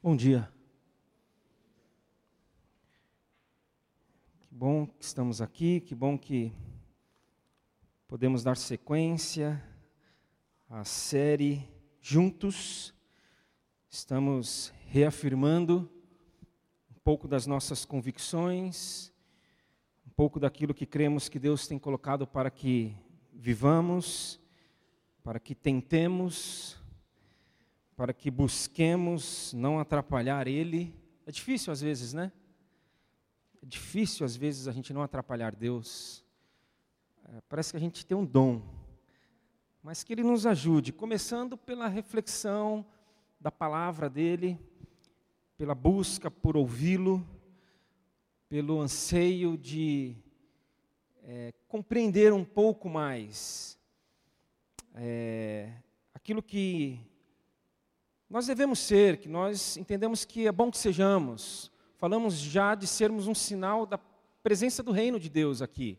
Bom dia. Que bom que estamos aqui, que bom que podemos dar sequência à série Juntos. Estamos reafirmando um pouco das nossas convicções, um pouco daquilo que cremos que Deus tem colocado para que vivamos, para que tentemos para que busquemos não atrapalhar Ele. É difícil às vezes, né? É difícil às vezes a gente não atrapalhar Deus. É, parece que a gente tem um dom, mas que Ele nos ajude, começando pela reflexão da palavra dEle, pela busca por ouvi-lo, pelo anseio de é, compreender um pouco mais é, aquilo que nós devemos ser, que nós entendemos que é bom que sejamos. Falamos já de sermos um sinal da presença do reino de Deus aqui.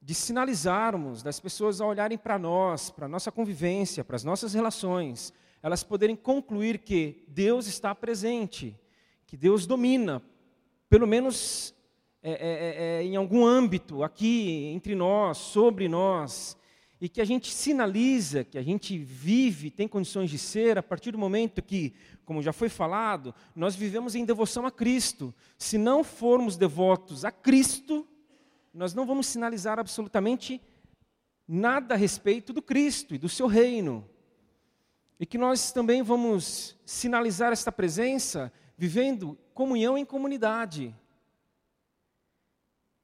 De sinalizarmos, das pessoas a olharem para nós, para a nossa convivência, para as nossas relações, elas poderem concluir que Deus está presente, que Deus domina, pelo menos é, é, é, é em algum âmbito aqui entre nós, sobre nós, e que a gente sinaliza que a gente vive, tem condições de ser, a partir do momento que, como já foi falado, nós vivemos em devoção a Cristo. Se não formos devotos a Cristo, nós não vamos sinalizar absolutamente nada a respeito do Cristo e do seu reino. E que nós também vamos sinalizar esta presença vivendo comunhão em comunidade.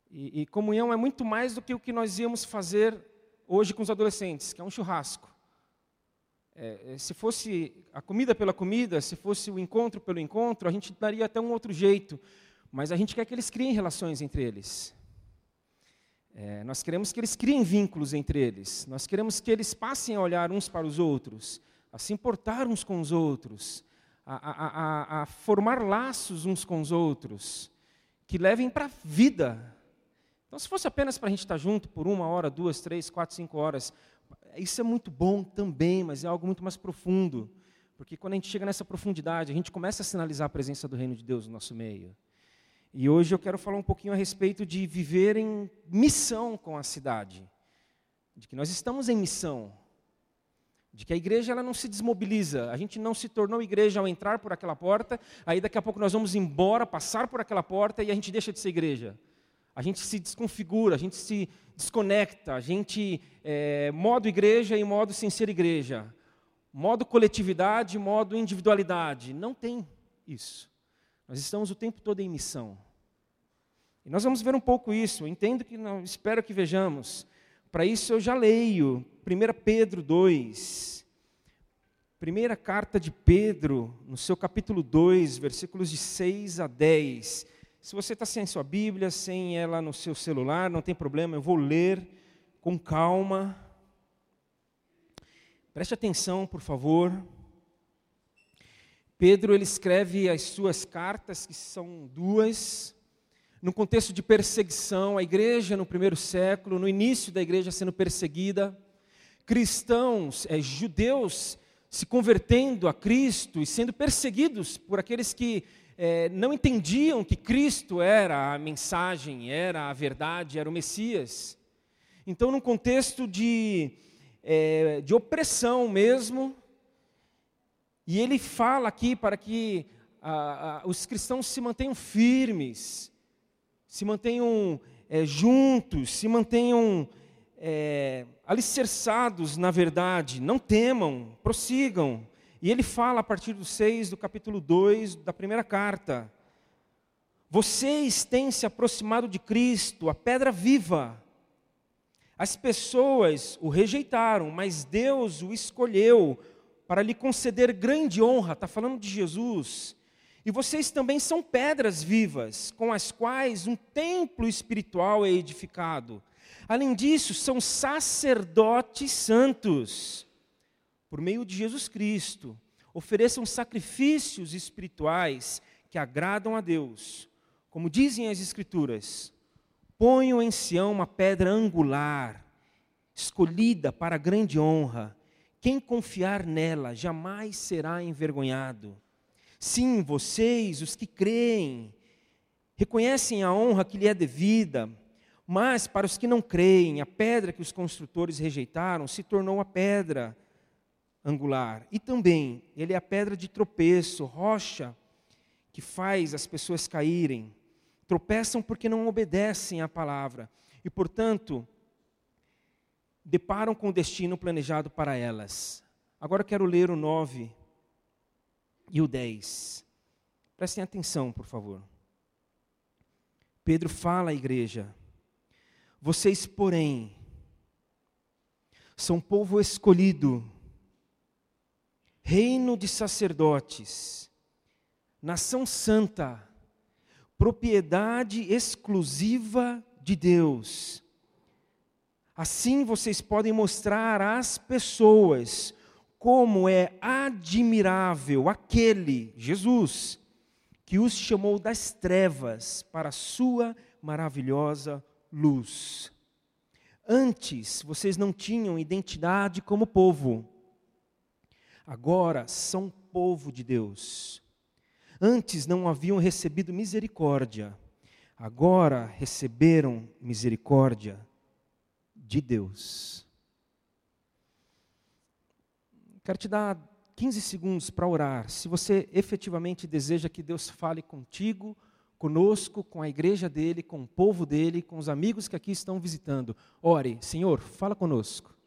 E, e, comunhão é muito mais do que o que nós íamos fazer hoje com os adolescentes, que é um churrasco. É, é, se fosse a comida pela comida, se fosse o encontro pelo encontro, a gente daria até um outro jeito. Mas a gente quer que eles criem relações entre eles. É, nós queremos que eles criem vínculos entre eles. Nós queremos que eles passem a olhar uns para os outros, a se importar uns com os outros, a, a, a, a formar laços uns com os outros, que levem para a vida, então, se fosse apenas para a gente estar junto por uma hora, duas, três, quatro, cinco horas, isso é muito bom também, mas é algo muito mais profundo. Porque quando a gente chega nessa profundidade, a gente começa a sinalizar a presença do reino de Deus no nosso meio. E hoje eu quero falar um pouquinho a respeito de viver em missão com a cidade. De que nós estamos em missão. De que a igreja ela não se desmobiliza. A gente não se tornou igreja ao entrar por aquela porta, aí daqui a pouco nós vamos embora, passar por aquela porta e a gente deixa de ser igreja a gente se desconfigura, a gente se desconecta, a gente é, modo igreja e modo sem ser igreja, modo coletividade, modo individualidade. Não tem isso. Nós estamos o tempo todo em missão. E nós vamos ver um pouco isso. Eu entendo que não, espero que vejamos. Para isso eu já leio 1 Pedro 2. Primeira carta de Pedro, no seu capítulo 2, versículos de 6 a 10. Se você está sem sua Bíblia, sem ela no seu celular, não tem problema, eu vou ler com calma. Preste atenção, por favor. Pedro ele escreve as suas cartas, que são duas, no contexto de perseguição, a igreja no primeiro século, no início da igreja sendo perseguida, cristãos, é, judeus se convertendo a Cristo e sendo perseguidos por aqueles que é, não entendiam que Cristo era a mensagem, era a verdade, era o Messias. Então, num contexto de, é, de opressão mesmo, e ele fala aqui para que a, a, os cristãos se mantenham firmes, se mantenham é, juntos, se mantenham é, alicerçados na verdade, não temam, prossigam. E ele fala a partir do 6 do capítulo 2 da primeira carta: Vocês têm se aproximado de Cristo, a pedra viva. As pessoas o rejeitaram, mas Deus o escolheu para lhe conceder grande honra. Está falando de Jesus. E vocês também são pedras vivas, com as quais um templo espiritual é edificado. Além disso, são sacerdotes santos por meio de Jesus Cristo, ofereçam sacrifícios espirituais que agradam a Deus. Como dizem as Escrituras, ponham em Sião uma pedra angular, escolhida para grande honra. Quem confiar nela jamais será envergonhado. Sim, vocês, os que creem, reconhecem a honra que lhe é devida, mas para os que não creem, a pedra que os construtores rejeitaram se tornou a pedra angular. E também, ele é a pedra de tropeço, rocha que faz as pessoas caírem. Tropeçam porque não obedecem à palavra e, portanto, deparam com o destino planejado para elas. Agora quero ler o 9 e o 10. Prestem atenção, por favor. Pedro fala à igreja: Vocês, porém, são povo escolhido, reino de sacerdotes, nação santa, propriedade exclusiva de Deus. Assim vocês podem mostrar às pessoas como é admirável aquele, Jesus, que os chamou das trevas para a sua maravilhosa luz. Antes vocês não tinham identidade como povo, agora são povo de Deus. Antes não haviam recebido misericórdia, agora receberam misericórdia de Deus. Quero te dar 15 segundos para orar. Se você efetivamente deseja que Deus fale contigo, conosco, com a igreja dele, com o povo dele, com os amigos que aqui estão visitando, ore, Senhor, fala conosco.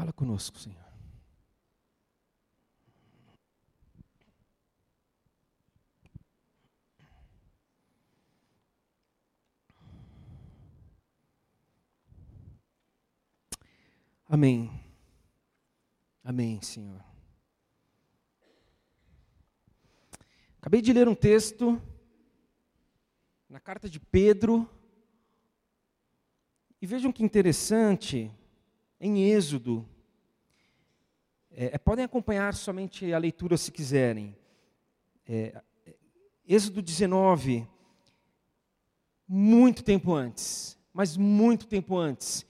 Fala conosco, Senhor. Amém. Amém, Senhor. Acabei de ler um texto na carta de Pedro. E vejam que interessante, em Êxodo. É, é podem acompanhar somente a leitura se quiserem. É, Êxodo 19, muito tempo antes, mas muito tempo antes.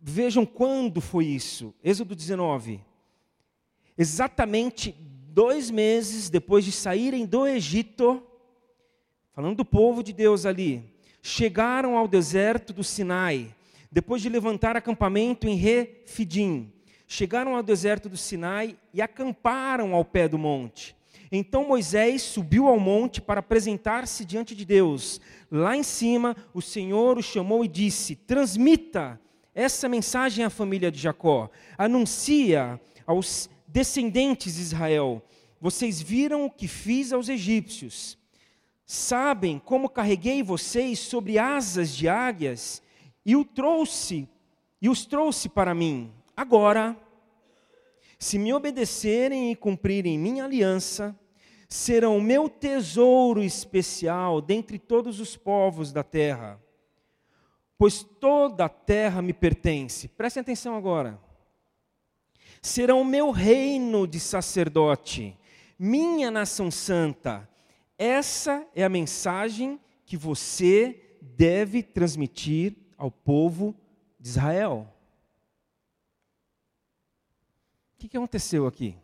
Vejam quando foi isso. Êxodo 19. Exatamente dois meses depois de saírem do Egito, falando do povo de Deus ali, chegaram ao deserto do Sinai, depois de levantar acampamento em Refidim. Chegaram ao deserto do Sinai e acamparam ao pé do monte. Então Moisés subiu ao monte para apresentar-se diante de Deus. Lá em cima, o Senhor o chamou e disse: Transmita essa mensagem à família de Jacó. Anuncia aos descendentes de Israel: Vocês viram o que fiz aos egípcios. Sabem como carreguei vocês sobre asas de águias e o trouxe e os trouxe para mim. Agora, se me obedecerem e cumprirem minha aliança, serão meu tesouro especial dentre todos os povos da terra pois toda a terra me pertence. Prestem atenção agora. Serão meu reino de sacerdote, minha nação santa. Essa é a mensagem que você deve transmitir ao povo de Israel. O que aconteceu aqui?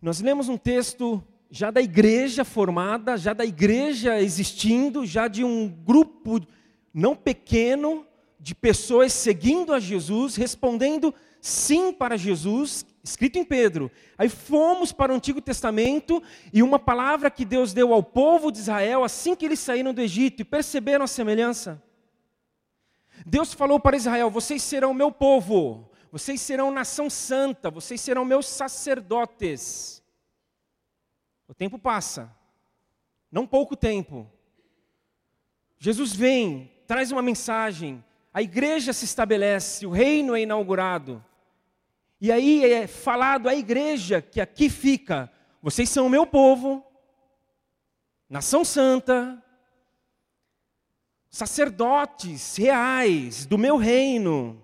Nós lemos um texto já da igreja formada, já da igreja existindo, já de um grupo não pequeno de pessoas seguindo a Jesus, respondendo sim para Jesus, escrito em Pedro. Aí fomos para o Antigo Testamento e uma palavra que Deus deu ao povo de Israel assim que eles saíram do Egito e perceberam a semelhança. Deus falou para Israel: Vocês serão meu povo, vocês serão nação santa, vocês serão meus sacerdotes. O tempo passa, não pouco tempo. Jesus vem, traz uma mensagem, a igreja se estabelece, o reino é inaugurado. E aí é falado à igreja que aqui fica: vocês são o meu povo, nação santa, sacerdotes reais do meu reino.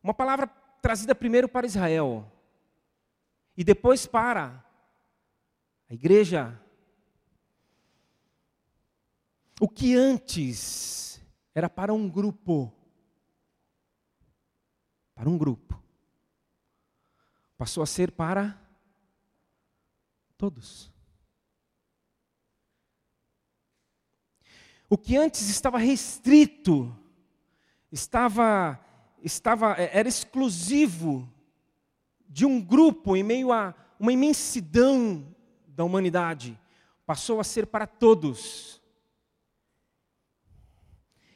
Uma palavra trazida primeiro para Israel e depois para a igreja o que antes era para um grupo, para um grupo. Passou a ser para todos. O que antes estava restrito, estava, estava, é, era exclusivo de um grupo em meio a uma imensidão da humanidade, passou a ser para todos.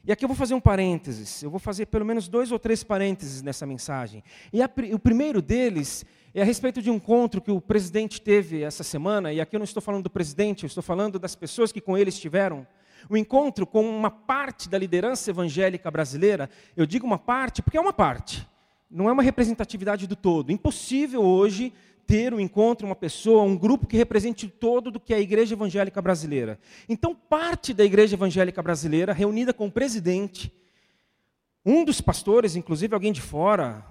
E aqui eu vou fazer um parênteses, eu vou fazer pelo menos dois ou três parênteses nessa mensagem. E a, o primeiro deles é a respeito de um encontro que o presidente teve essa semana, e aqui eu não estou falando do presidente, eu estou falando das pessoas que com ele estiveram o encontro com uma parte da liderança evangélica brasileira, eu digo uma parte porque é uma parte, não é uma representatividade do todo. Impossível hoje ter um encontro, uma pessoa, um grupo que represente todo do que é a igreja evangélica brasileira. Então, parte da igreja evangélica brasileira, reunida com o presidente, um dos pastores, inclusive alguém de fora,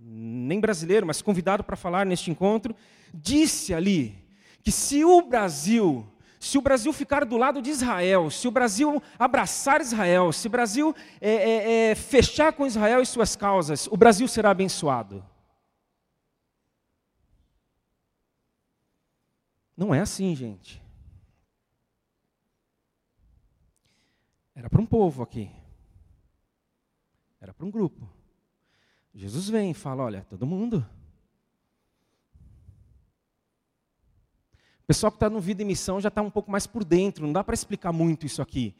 nem brasileiro, mas convidado para falar neste encontro, disse ali que se o Brasil se o Brasil ficar do lado de Israel, se o Brasil abraçar Israel, se o Brasil é, é, é, fechar com Israel e suas causas, o Brasil será abençoado. Não é assim, gente. Era para um povo aqui. Era para um grupo. Jesus vem e fala: olha, todo mundo. O pessoal que está no Vida e Missão já está um pouco mais por dentro, não dá para explicar muito isso aqui.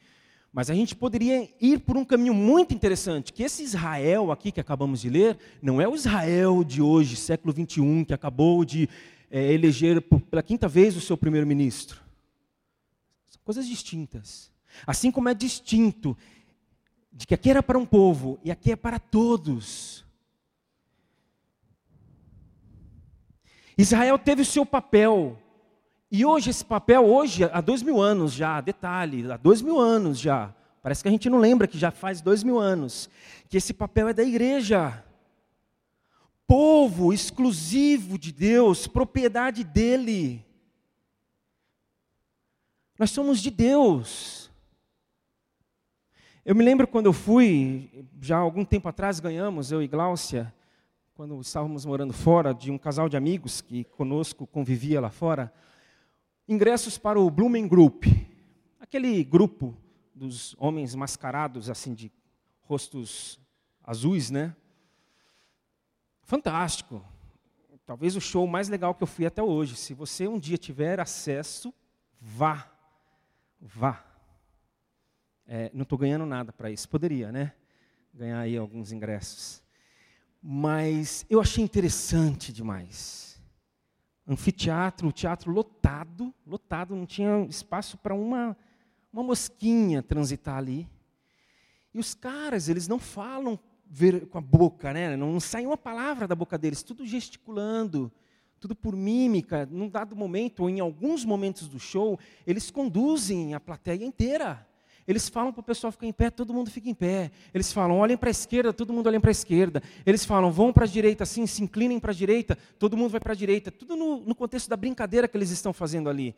Mas a gente poderia ir por um caminho muito interessante, que esse Israel aqui que acabamos de ler, não é o Israel de hoje, século 21, que acabou de é, eleger pela quinta vez o seu primeiro-ministro. São coisas distintas. Assim como é distinto de que aqui era para um povo e aqui é para todos. Israel teve o seu papel, e hoje esse papel, hoje, há dois mil anos já, detalhe, há dois mil anos já, parece que a gente não lembra que já faz dois mil anos, que esse papel é da igreja. Povo exclusivo de Deus, propriedade dele. Nós somos de Deus. Eu me lembro quando eu fui, já há algum tempo atrás ganhamos, eu e Gláucia, quando estávamos morando fora, de um casal de amigos que conosco convivia lá fora, ingressos para o Blumen Group, aquele grupo dos homens mascarados assim de rostos azuis, né? Fantástico. Talvez o show mais legal que eu fui até hoje. Se você um dia tiver acesso, vá. Vá. É, não estou ganhando nada para isso. Poderia, né? Ganhar aí alguns ingressos. Mas eu achei interessante demais anfiteatro, teatro lotado, lotado, não tinha espaço para uma, uma mosquinha transitar ali. E os caras, eles não falam ver, com a boca, né? não sai uma palavra da boca deles, tudo gesticulando, tudo por mímica. Num dado momento, ou em alguns momentos do show, eles conduzem a plateia inteira. Eles falam para o pessoal ficar em pé, todo mundo fica em pé. Eles falam, olhem para a esquerda, todo mundo olha para a esquerda. Eles falam, vão para a direita, assim, se inclinem para a direita, todo mundo vai para a direita. Tudo no, no contexto da brincadeira que eles estão fazendo ali.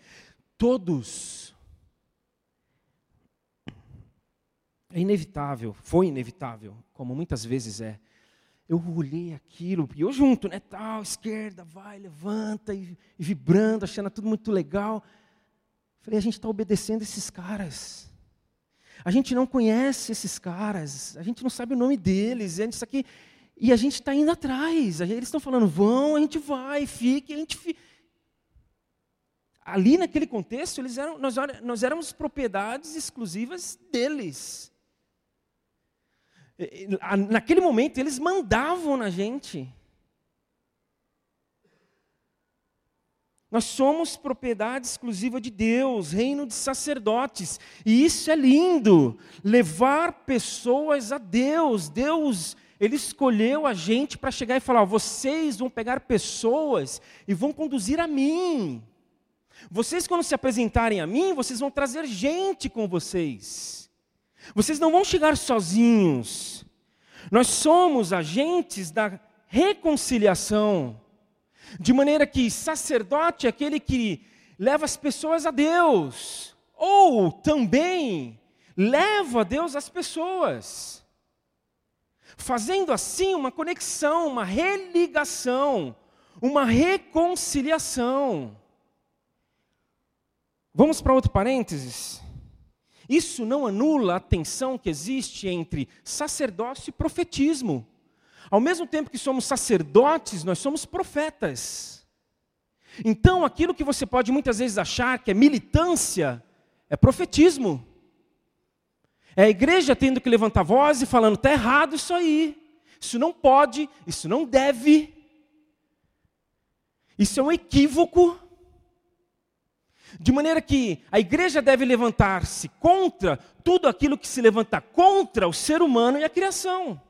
Todos. É inevitável, foi inevitável, como muitas vezes é. Eu olhei aquilo, e eu junto, né? Tal, esquerda, vai, levanta, e, e vibrando, achando tudo muito legal. Falei, a gente está obedecendo esses caras. A gente não conhece esses caras, a gente não sabe o nome deles, isso aqui, e a gente está indo atrás. Eles estão falando, vão, a gente vai, fique, a gente fica. Ali naquele contexto, eles eram, nós, nós éramos propriedades exclusivas deles. Naquele momento, eles mandavam na gente. Nós somos propriedade exclusiva de Deus, reino de sacerdotes. E isso é lindo. Levar pessoas a Deus. Deus, Ele escolheu a gente para chegar e falar: vocês vão pegar pessoas e vão conduzir a mim. Vocês, quando se apresentarem a mim, vocês vão trazer gente com vocês. Vocês não vão chegar sozinhos. Nós somos agentes da reconciliação. De maneira que sacerdote é aquele que leva as pessoas a Deus, ou também leva a Deus as pessoas. fazendo assim uma conexão, uma religação, uma reconciliação. Vamos para outro parênteses? Isso não anula a tensão que existe entre sacerdócio e profetismo. Ao mesmo tempo que somos sacerdotes, nós somos profetas. Então, aquilo que você pode muitas vezes achar que é militância, é profetismo. É a igreja tendo que levantar voz e falando: está errado isso aí, isso não pode, isso não deve, isso é um equívoco. De maneira que a igreja deve levantar-se contra tudo aquilo que se levanta contra o ser humano e a criação.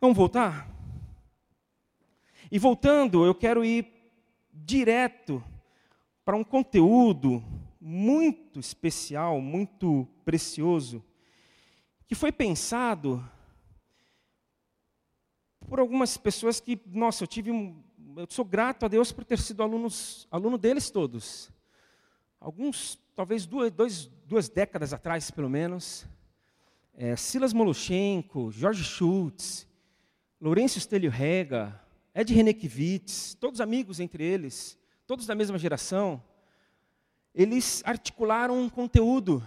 Vamos voltar? E voltando, eu quero ir direto para um conteúdo muito especial, muito precioso, que foi pensado por algumas pessoas que, nossa, eu tive um, eu sou grato a Deus por ter sido alunos, aluno deles todos. Alguns, talvez duas, dois, duas décadas atrás, pelo menos. É, Silas Moloshenko, Jorge Schultz, Lourenço Stelio Rega, Ed Renekiewicz, todos amigos entre eles, todos da mesma geração, eles articularam um conteúdo,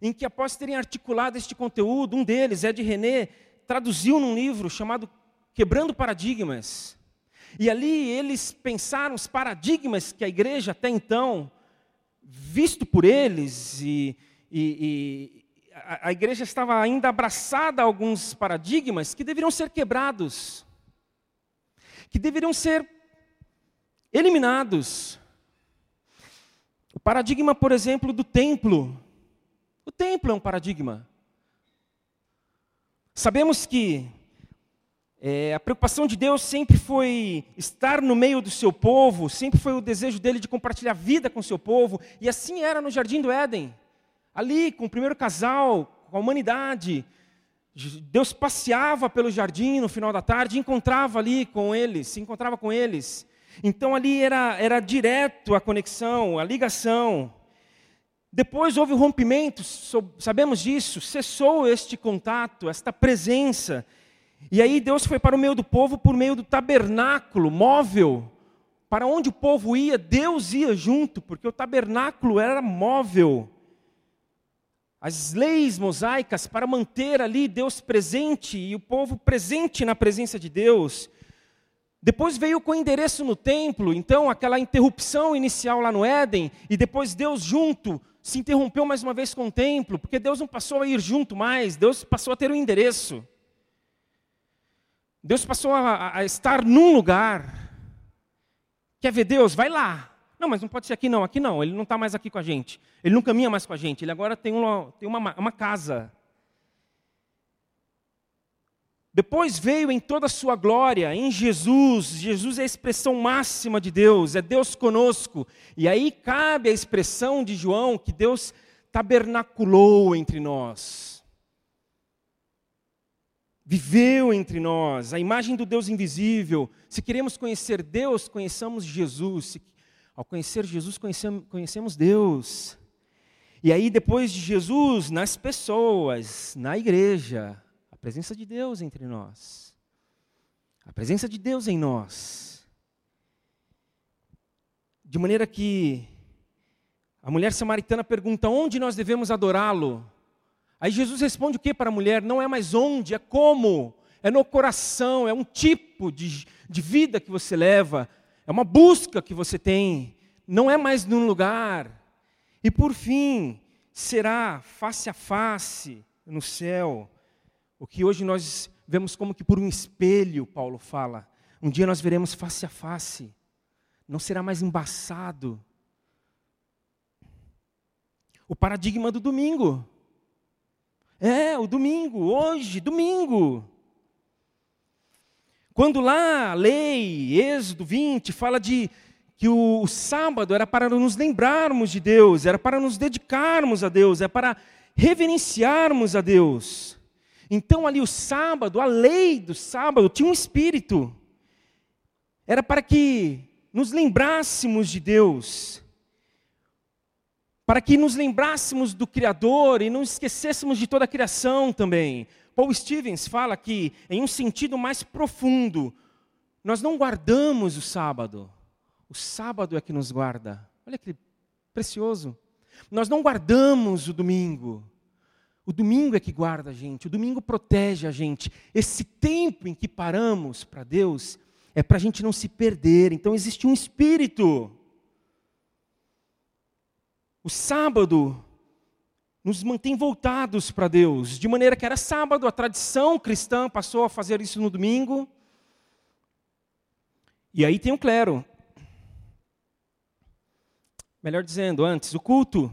em que após terem articulado este conteúdo, um deles, Ed René, traduziu num livro chamado Quebrando Paradigmas. E ali eles pensaram os paradigmas que a igreja até então, visto por eles, e, e, e a, a igreja estava ainda abraçada a alguns paradigmas que deveriam ser quebrados, que deveriam ser eliminados. O paradigma, por exemplo, do templo. O templo é um paradigma. Sabemos que é, a preocupação de Deus sempre foi estar no meio do seu povo, sempre foi o desejo dele de compartilhar vida com o seu povo, e assim era no Jardim do Éden. Ali, com o primeiro casal, com a humanidade, Deus passeava pelo jardim no final da tarde, encontrava ali com eles, se encontrava com eles. Então ali era, era direto a conexão, a ligação. Depois houve o rompimento, sabemos disso, cessou este contato, esta presença. E aí Deus foi para o meio do povo por meio do tabernáculo móvel. Para onde o povo ia, Deus ia junto, porque o tabernáculo era móvel. As leis mosaicas para manter ali Deus presente e o povo presente na presença de Deus. Depois veio com o endereço no templo, então aquela interrupção inicial lá no Éden, e depois Deus junto se interrompeu mais uma vez com o templo, porque Deus não passou a ir junto mais, Deus passou a ter um endereço. Deus passou a, a estar num lugar. Quer ver Deus? Vai lá. Não, mas não pode ser aqui não, aqui não. Ele não está mais aqui com a gente. Ele não caminha mais com a gente. Ele agora tem uma, tem uma, uma casa. Depois veio em toda a sua glória, em Jesus. Jesus é a expressão máxima de Deus, é Deus conosco. E aí cabe a expressão de João que Deus tabernaculou entre nós viveu entre nós, a imagem do Deus invisível. Se queremos conhecer Deus, conheçamos Jesus. Se, ao conhecer Jesus, conhecemos, conhecemos Deus. E aí, depois de Jesus, nas pessoas, na igreja, a presença de Deus entre nós. A presença de Deus em nós. De maneira que a mulher samaritana pergunta: onde nós devemos adorá-lo? Aí Jesus responde o que para a mulher? Não é mais onde, é como. É no coração, é um tipo de, de vida que você leva, é uma busca que você tem, não é mais num lugar. E por fim, será face a face no céu, o que hoje nós vemos como que por um espelho, Paulo fala. Um dia nós veremos face a face, não será mais embaçado. O paradigma do domingo. É, o domingo, hoje, domingo. Quando lá a lei, Êxodo 20, fala de que o, o sábado era para nos lembrarmos de Deus, era para nos dedicarmos a Deus, é para reverenciarmos a Deus. Então ali o sábado, a lei do sábado tinha um espírito. Era para que nos lembrássemos de Deus. Para que nos lembrássemos do Criador e não esquecêssemos de toda a criação também. Paul Stevens fala que, em um sentido mais profundo, nós não guardamos o sábado, o sábado é que nos guarda. Olha que precioso. Nós não guardamos o domingo, o domingo é que guarda a gente, o domingo protege a gente. Esse tempo em que paramos para Deus é para a gente não se perder. Então existe um espírito o sábado nos mantém voltados para Deus, de maneira que era sábado, a tradição cristã passou a fazer isso no domingo. E aí tem o clero. Melhor dizendo, antes, o culto.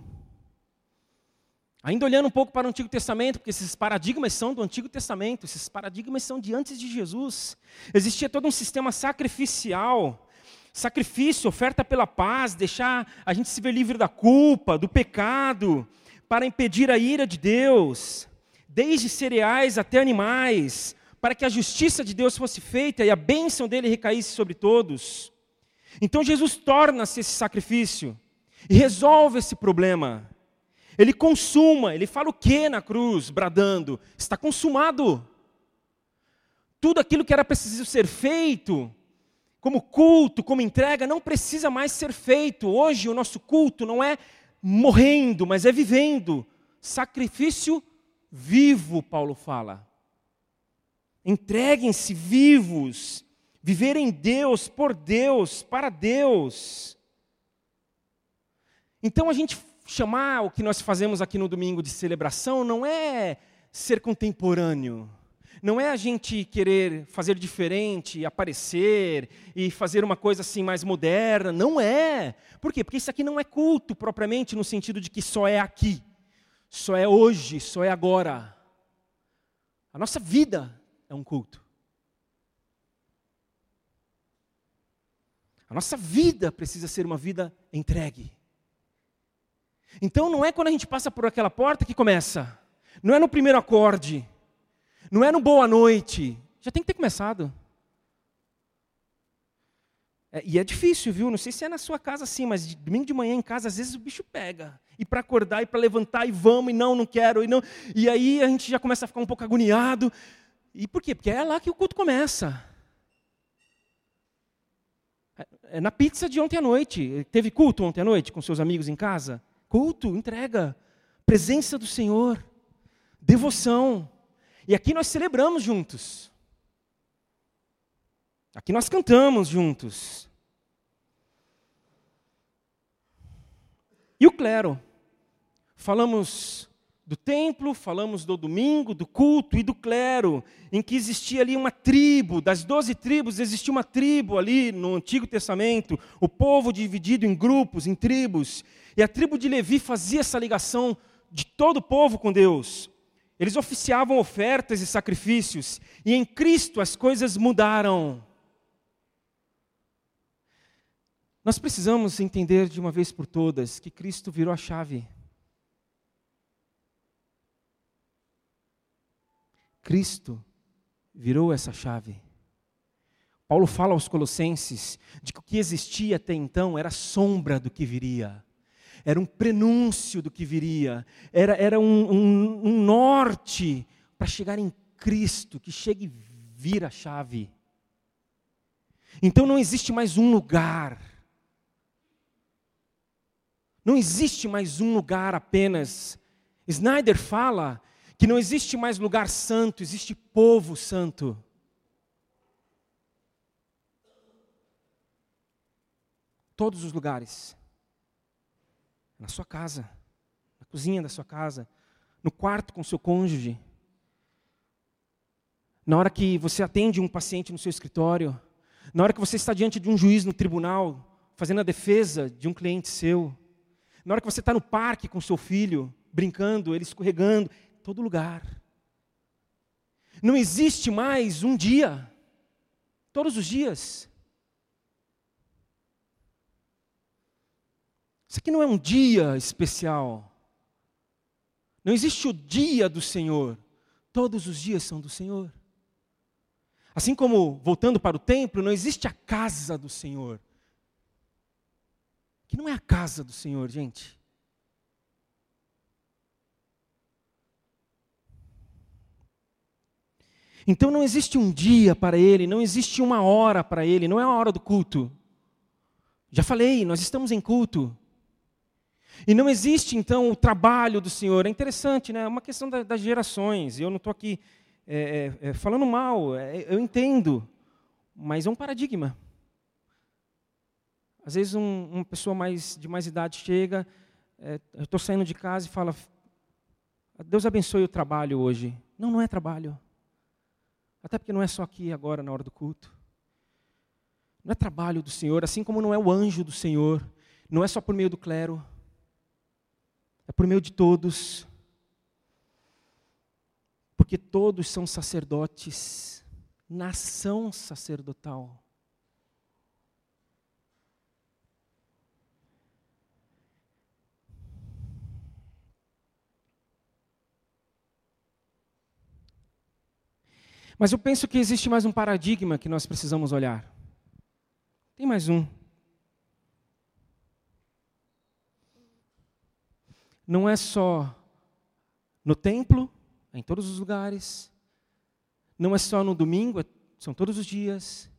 Ainda olhando um pouco para o Antigo Testamento, porque esses paradigmas são do Antigo Testamento, esses paradigmas são de antes de Jesus. Existia todo um sistema sacrificial Sacrifício, oferta pela paz, deixar a gente se ver livre da culpa, do pecado, para impedir a ira de Deus, desde cereais até animais, para que a justiça de Deus fosse feita e a bênção dele recaísse sobre todos. Então Jesus torna-se esse sacrifício e resolve esse problema. Ele consuma, ele fala o que na cruz, bradando? Está consumado. Tudo aquilo que era preciso ser feito como culto, como entrega, não precisa mais ser feito. Hoje o nosso culto não é morrendo, mas é vivendo. Sacrifício vivo, Paulo fala. Entreguem-se vivos, viver em Deus, por Deus, para Deus. Então a gente chamar o que nós fazemos aqui no domingo de celebração não é ser contemporâneo não é a gente querer fazer diferente, aparecer e fazer uma coisa assim mais moderna, não é. Por quê? Porque isso aqui não é culto propriamente no sentido de que só é aqui, só é hoje, só é agora. A nossa vida é um culto. A nossa vida precisa ser uma vida entregue. Então não é quando a gente passa por aquela porta que começa. Não é no primeiro acorde. Não é no boa noite. Já tem que ter começado. É, e é difícil, viu? Não sei se é na sua casa assim, mas de, domingo de manhã em casa, às vezes o bicho pega. E para acordar, e para levantar, e vamos, e não, não quero, e não. E aí a gente já começa a ficar um pouco agoniado. E por quê? Porque é lá que o culto começa. É, é na pizza de ontem à noite. Teve culto ontem à noite com seus amigos em casa? Culto, entrega. Presença do Senhor. Devoção. E aqui nós celebramos juntos. Aqui nós cantamos juntos. E o clero? Falamos do templo, falamos do domingo, do culto e do clero, em que existia ali uma tribo, das doze tribos existia uma tribo ali no Antigo Testamento, o povo dividido em grupos, em tribos, e a tribo de Levi fazia essa ligação de todo o povo com Deus. Eles oficiavam ofertas e sacrifícios, e em Cristo as coisas mudaram. Nós precisamos entender de uma vez por todas que Cristo virou a chave. Cristo virou essa chave. Paulo fala aos Colossenses de que o que existia até então era sombra do que viria era um prenúncio do que viria, era, era um, um, um norte para chegar em Cristo, que chegue e vira a chave. Então não existe mais um lugar, não existe mais um lugar apenas. Snyder fala que não existe mais lugar santo, existe povo santo. Todos os lugares na sua casa, na cozinha da sua casa, no quarto com seu cônjuge, na hora que você atende um paciente no seu escritório, na hora que você está diante de um juiz no tribunal, fazendo a defesa de um cliente seu, na hora que você está no parque com seu filho, brincando, ele escorregando, todo lugar. Não existe mais um dia, todos os dias. Isso aqui não é um dia especial. Não existe o dia do Senhor. Todos os dias são do Senhor. Assim como, voltando para o templo, não existe a casa do Senhor. Que não é a casa do Senhor, gente. Então não existe um dia para ele, não existe uma hora para ele, não é a hora do culto. Já falei, nós estamos em culto. E não existe, então, o trabalho do Senhor. É interessante, né? É uma questão da, das gerações. Eu não estou aqui é, é, é, falando mal, é, eu entendo. Mas é um paradigma. Às vezes, um, uma pessoa mais, de mais idade chega, é, eu estou saindo de casa e fala: Deus abençoe o trabalho hoje. Não, não é trabalho. Até porque não é só aqui agora, na hora do culto. Não é trabalho do Senhor, assim como não é o anjo do Senhor. Não é só por meio do clero. É por meio de todos. Porque todos são sacerdotes, nação sacerdotal. Mas eu penso que existe mais um paradigma que nós precisamos olhar. Tem mais um. Não é só no templo, é em todos os lugares. Não é só no domingo, é, são todos os dias.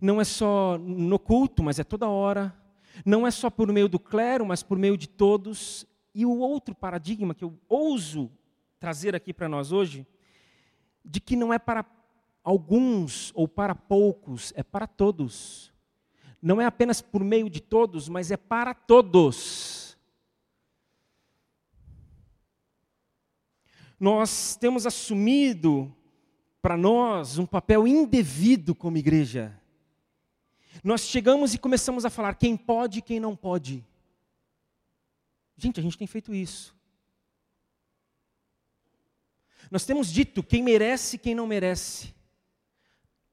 Não é só no culto, mas é toda hora. Não é só por meio do clero, mas por meio de todos. E o outro paradigma que eu ouso trazer aqui para nós hoje, de que não é para alguns ou para poucos, é para todos. Não é apenas por meio de todos, mas é para todos. Nós temos assumido para nós um papel indevido como igreja. Nós chegamos e começamos a falar quem pode e quem não pode. Gente, a gente tem feito isso. Nós temos dito quem merece e quem não merece.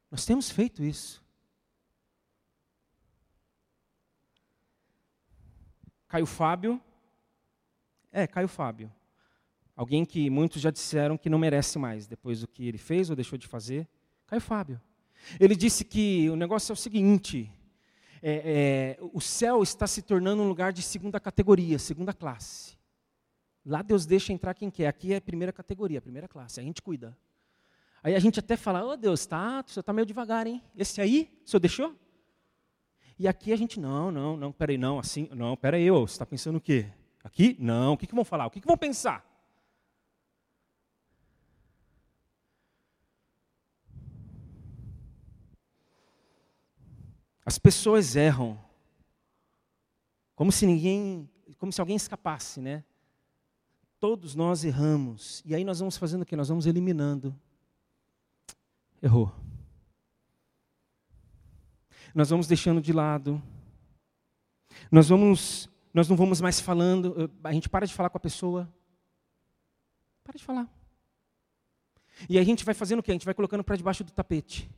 Nós temos feito isso. Caio Fábio. É, Caio Fábio. Alguém que muitos já disseram que não merece mais depois do que ele fez ou deixou de fazer. Caio Fábio. Ele disse que o negócio é o seguinte: é, é, o céu está se tornando um lugar de segunda categoria, segunda classe. Lá Deus deixa entrar quem quer. Aqui é primeira categoria, primeira classe. A gente cuida. Aí a gente até fala, oh Deus, tá, o senhor está meio devagar, hein? Esse aí, o senhor deixou? E aqui a gente, não, não, não, peraí, não, assim, não, peraí, ô, você está pensando o quê? Aqui? Não, o que, que vão falar? O que, que vão pensar? As pessoas erram. Como se ninguém, como se alguém escapasse, né? Todos nós erramos. E aí nós vamos fazendo o quê? Nós vamos eliminando errou. Nós vamos deixando de lado. Nós vamos, nós não vamos mais falando, a gente para de falar com a pessoa. Para de falar. E a gente vai fazendo o quê? A gente vai colocando para debaixo do tapete.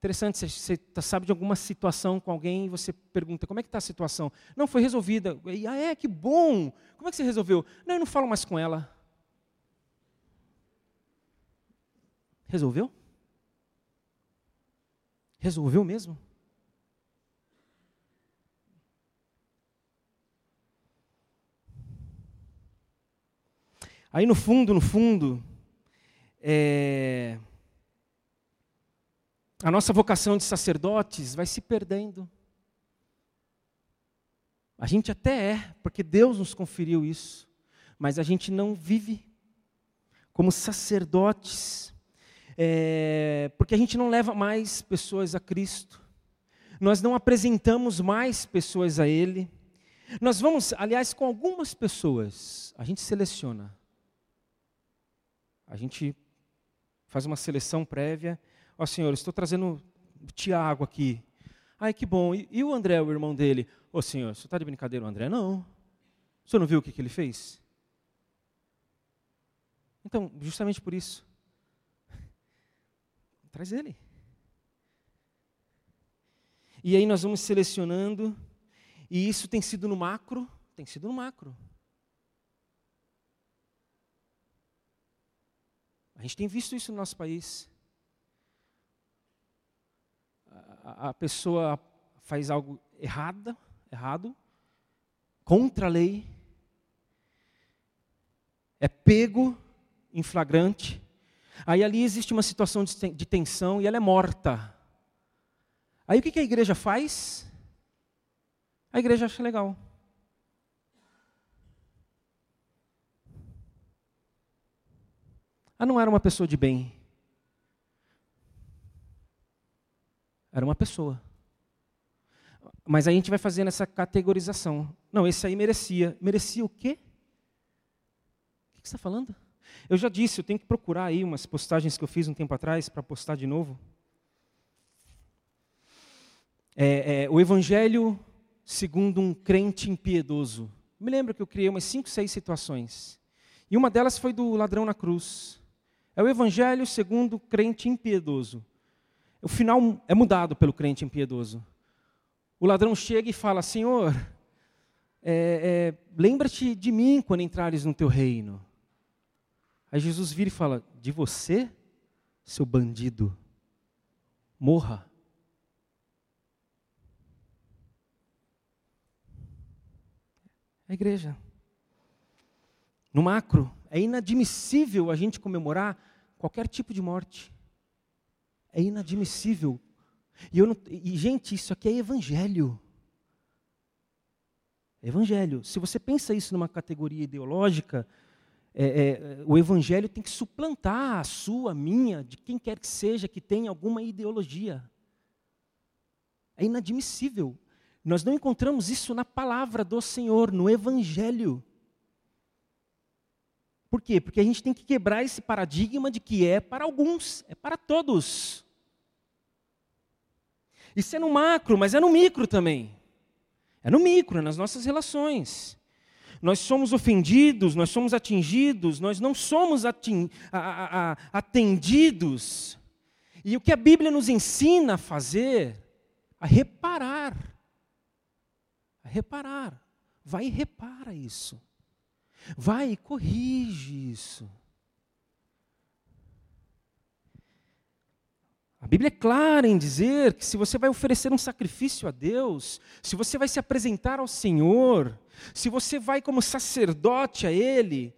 Interessante, você, você sabe de alguma situação com alguém e você pergunta, como é que está a situação? Não, foi resolvida. E, ah, é, que bom. Como é que você resolveu? Não, eu não falo mais com ela. Resolveu? Resolveu mesmo? Aí no fundo, no fundo, é... a nossa vocação de sacerdotes vai se perdendo. A gente até é, porque Deus nos conferiu isso, mas a gente não vive como sacerdotes é, porque a gente não leva mais pessoas a Cristo, nós não apresentamos mais pessoas a Ele. Nós vamos, aliás, com algumas pessoas, a gente seleciona. A gente faz uma seleção prévia. Ó Senhor, estou trazendo o Tiago aqui. Ai, que bom. E, e, o André, o irmão dele? Ô Senhor, você está de brincadeira, o André? Não. O senhor não viu o que, que ele fez? Então, justamente por isso, Traz ele. E aí nós vamos selecionando, e isso tem sido no macro, tem sido no macro. A gente tem visto isso no nosso país. A, pessoa faz algo errado, errado, contra a lei, é pego em flagrante, Aí ali existe uma situação de tensão e ela é morta. Aí o que a igreja faz? A igreja acha legal. Ah, não era uma pessoa de bem. Era uma pessoa. Mas aí a gente vai fazendo essa categorização. Não, esse aí merecia. Merecia o quê? O que você está falando? Eu já disse, eu tenho que procurar aí umas postagens que eu fiz um tempo atrás para postar de novo. É, é, o Evangelho segundo um crente impiedoso. Me lembro que eu criei umas cinco, seis situações. E uma delas foi do ladrão na cruz. É o Evangelho segundo crente impiedoso. O final é mudado pelo crente impiedoso. O ladrão chega e fala: Senhor, é, é, lembra-te de mim quando entrares no teu reino. Aí Jesus vira e fala: De você, seu bandido, morra. A igreja. No macro, é inadmissível a gente comemorar qualquer tipo de morte. É inadmissível. E, não, e gente, isso aqui é evangelho. Evangelho. Se você pensa isso numa categoria ideológica, é, é, o evangelho tem que suplantar a sua, a minha, de quem quer que seja que tenha alguma ideologia. É inadmissível. Nós não encontramos isso na palavra do Senhor, no evangelho. Por quê? Porque a gente tem que quebrar esse paradigma de que é para alguns, é para todos. Isso é no macro, mas é no micro também. É no micro, é nas nossas relações. Nós somos ofendidos, nós somos atingidos, nós não somos atendidos. E o que a Bíblia nos ensina a fazer? A reparar. A reparar. Vai e repara isso. Vai e corrige isso. A Bíblia é clara em dizer que se você vai oferecer um sacrifício a Deus, se você vai se apresentar ao Senhor, se você vai como sacerdote a Ele,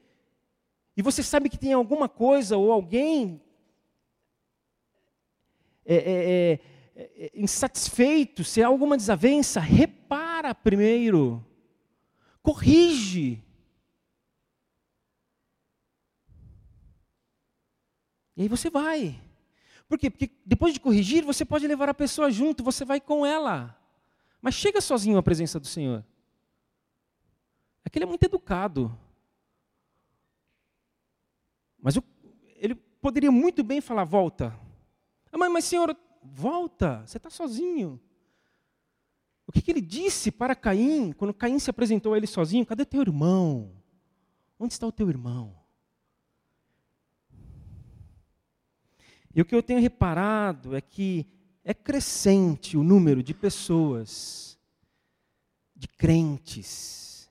e você sabe que tem alguma coisa ou alguém é, é, é, é insatisfeito, se há alguma desavença, repara primeiro, corrige. E aí você vai. Por quê? Porque depois de corrigir, você pode levar a pessoa junto, você vai com ela. Mas chega sozinho à presença do Senhor. Aquele é muito educado. Mas ele poderia muito bem falar: volta. Ah, mas, mas senhor, volta, você está sozinho. O que, que, ele disse para Caim, quando Caim se apresentou a ele sozinho? Cadê teu irmão? Onde está o teu irmão? E o que eu tenho reparado é que é crescente o número de pessoas, de crentes,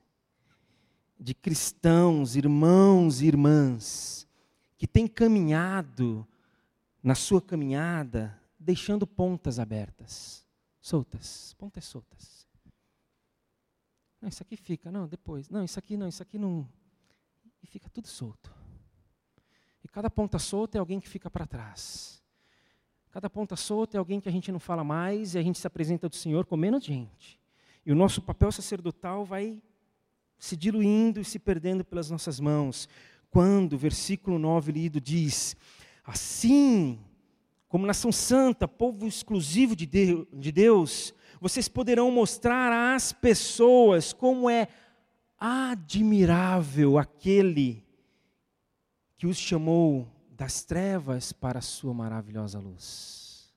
de cristãos, irmãos e irmãs, que têm caminhado na sua caminhada, deixando pontas abertas, soltas, pontas soltas. Não, isso aqui fica, não, depois. Não, isso aqui não, isso aqui não. E fica tudo solto. Cada ponta solta é alguém que fica para trás. Cada ponta solta é alguém que a gente não fala mais e a gente se apresenta do Senhor com menos gente. E o nosso papel sacerdotal vai se diluindo e se perdendo pelas nossas mãos. Quando o versículo 9 lido diz: Assim como nação santa, povo exclusivo de Deus, vocês poderão mostrar às pessoas como é admirável aquele que os chamou das trevas para a sua maravilhosa luz.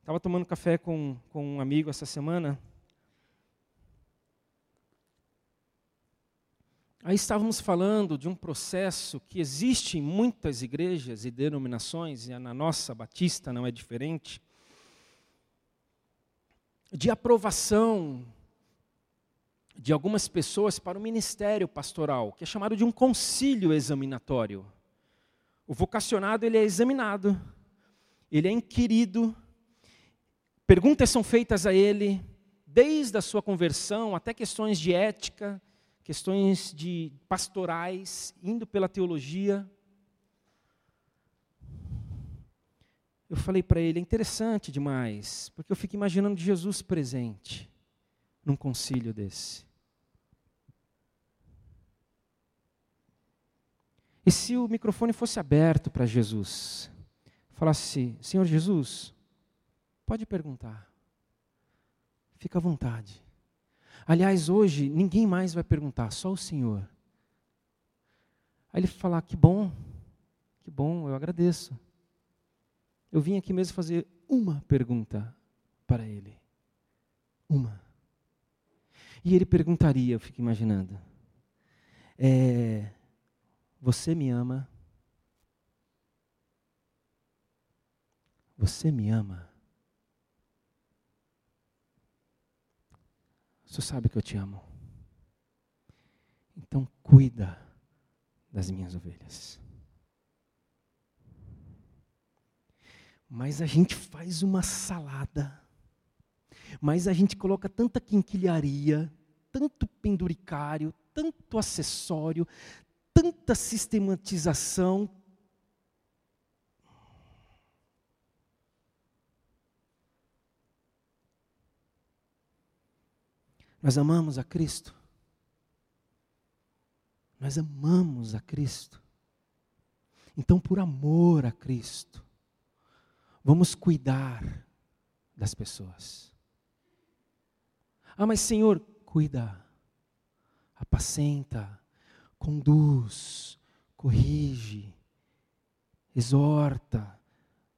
Estava tomando café com, com um amigo essa semana. Aí estávamos falando de um processo que existe em muitas igrejas e denominações, e na nossa batista não é diferente, de aprovação de algumas pessoas para o ministério pastoral, que é chamado de um concílio examinatório. O vocacionado ele é examinado, ele é inquirido, perguntas são feitas a ele, desde a sua conversão até questões de ética, questões de pastorais, indo pela teologia. Eu falei para ele, é interessante demais, porque eu fico imaginando Jesus presente num concílio desse. E se o microfone fosse aberto para Jesus, falasse: Senhor Jesus, pode perguntar, fica à vontade. Aliás, hoje ninguém mais vai perguntar, só o Senhor. Aí ele falar: Que bom, que bom, eu agradeço. Eu vim aqui mesmo fazer uma pergunta para ele. Uma. E ele perguntaria, eu fico imaginando: é, Você me ama? Você me ama? Você sabe que eu te amo. Então cuida das minhas ovelhas. Mas a gente faz uma salada mas a gente coloca tanta quinquilharia, tanto penduricário, tanto acessório, tanta sistematização. Nós amamos a Cristo. Nós amamos a Cristo. Então, por amor a Cristo, vamos cuidar das pessoas. Ah, mas Senhor, cuida, apacenta, conduz, corrige, exorta,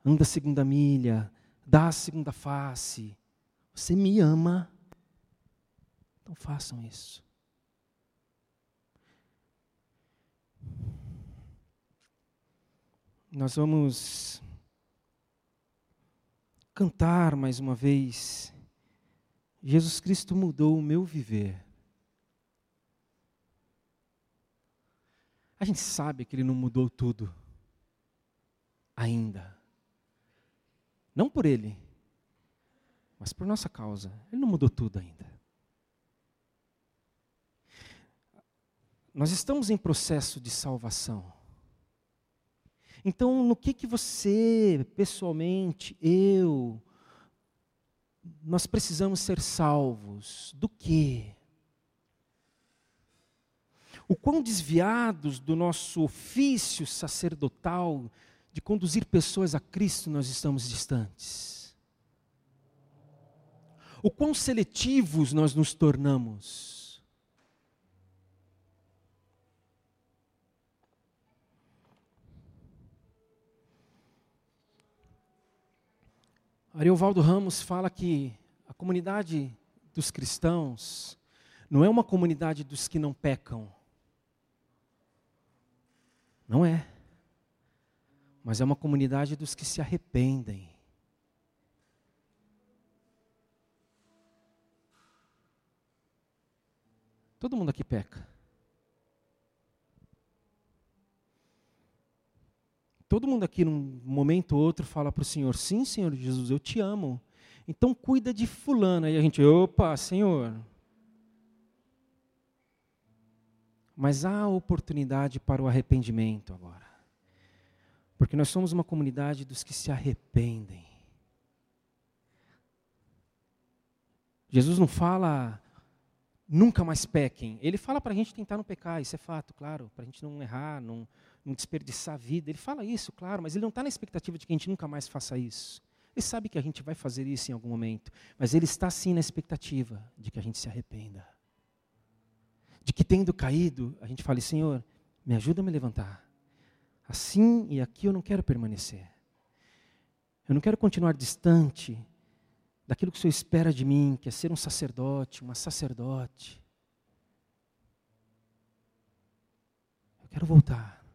anda a segunda milha, dá a segunda face. Você me ama, então façam isso. Nós vamos cantar mais uma vez Jesus Cristo mudou o meu viver. A gente sabe que Ele não mudou tudo. Ainda. Não por Ele, mas por nossa causa. Ele não mudou tudo ainda. Nós estamos em processo de salvação. Então, no que que você, pessoalmente, eu, nós precisamos ser salvos do quê? O quão desviados do nosso ofício sacerdotal de conduzir pessoas a Cristo nós estamos distantes. O quão seletivos nós nos tornamos. Ariovaldo Ramos fala que a comunidade dos cristãos não é uma comunidade dos que não pecam. Não é. Mas é uma comunidade dos que se arrependem. Todo mundo aqui peca. Todo mundo aqui, num momento ou outro, fala para o Senhor: Sim, Senhor Jesus, eu te amo. Então cuida de Fulano. Aí a gente, opa, Senhor. Mas há oportunidade para o arrependimento agora. Porque nós somos uma comunidade dos que se arrependem. Jesus não fala nunca mais pequem. Ele fala para a gente tentar não pecar, isso é fato, claro, para a gente não errar, não, não desperdiçar a vida. Ele fala isso, claro, mas ele não está na expectativa de que a gente nunca mais faça isso. Ele sabe que a gente vai fazer isso em algum momento, mas ele está sim na expectativa de que a gente se arrependa. De que tendo caído, a gente fale, Senhor, me ajuda a me levantar. Assim e aqui eu não quero permanecer. Eu não quero continuar distante daquilo que o Senhor espera de mim, que é ser um sacerdote, uma sacerdote. Eu quero voltar.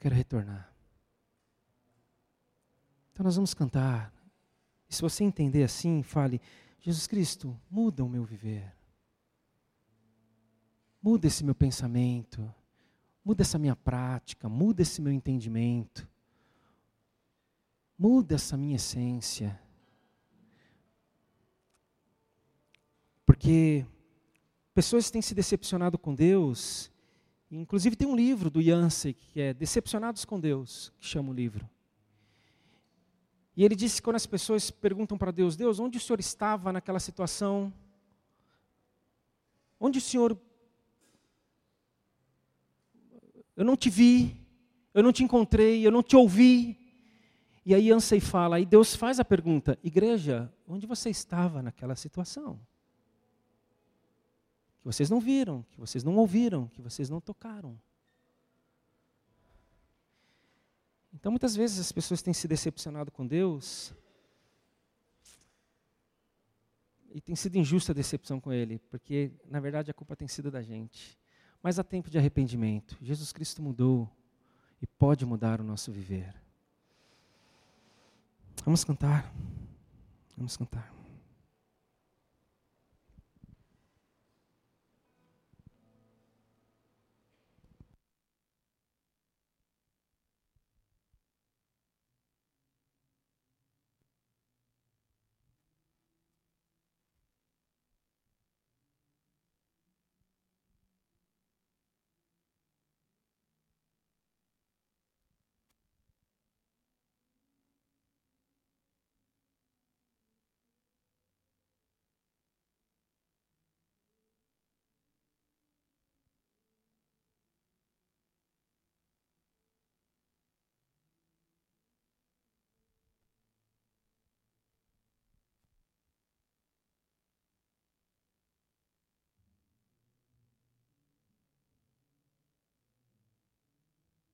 Quero retornar. Então nós vamos cantar. E se você entender assim, fale: Jesus Cristo, muda o meu viver. Muda esse meu pensamento. Muda essa minha prática. Muda esse meu entendimento. Muda essa minha essência. Porque pessoas têm se decepcionado com Deus Inclusive tem um livro do Yancey, que é Decepcionados com Deus, que chama o livro. E ele disse que quando as pessoas perguntam para Deus, Deus, onde o Senhor estava naquela situação? Onde o Senhor. Eu não te vi, eu não te encontrei, eu não te ouvi. E aí Ansei fala, aí Deus faz a pergunta: Igreja, onde você estava naquela situação? Que vocês não viram, que vocês não ouviram, que vocês não tocaram. Então, muitas vezes as pessoas têm se decepcionado com Deus e tem sido injusta a decepção com Ele, porque, na verdade, a culpa tem sido da gente. Mas há tempo de arrependimento. Jesus Cristo mudou e pode mudar o nosso viver. Vamos cantar. Vamos cantar.